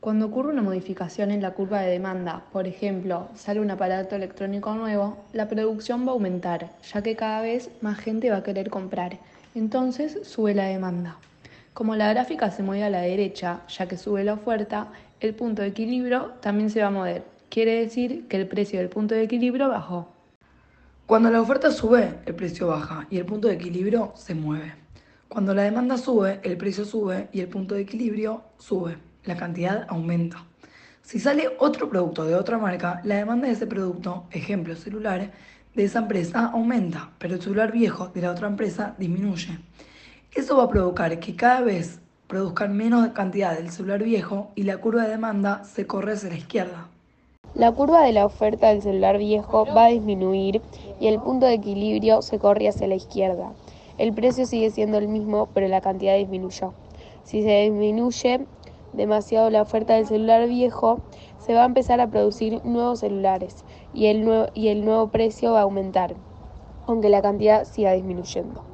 Cuando ocurre una modificación en la curva de demanda, por ejemplo, sale un aparato electrónico nuevo, la producción va a aumentar, ya que cada vez más gente va a querer comprar. Entonces sube la demanda. Como la gráfica se mueve a la derecha, ya que sube la oferta, el punto de equilibrio también se va a mover. Quiere decir que el precio del punto de equilibrio bajó. Cuando la oferta sube, el precio baja y el punto de equilibrio se mueve. Cuando la demanda sube, el precio sube y el punto de equilibrio sube. La cantidad aumenta. Si sale otro producto de otra marca, la demanda de ese producto, ejemplo celular, de esa empresa aumenta, pero el celular viejo de la otra empresa disminuye. Eso va a provocar que cada vez produzcan menos cantidad del celular viejo y la curva de demanda se corre hacia la izquierda. La curva de la oferta del celular viejo va a disminuir y el punto de equilibrio se corre hacia la izquierda. El precio sigue siendo el mismo, pero la cantidad disminuyó. Si se disminuye demasiado la oferta del celular viejo, se va a empezar a producir nuevos celulares y el nuevo, y el nuevo precio va a aumentar, aunque la cantidad siga disminuyendo.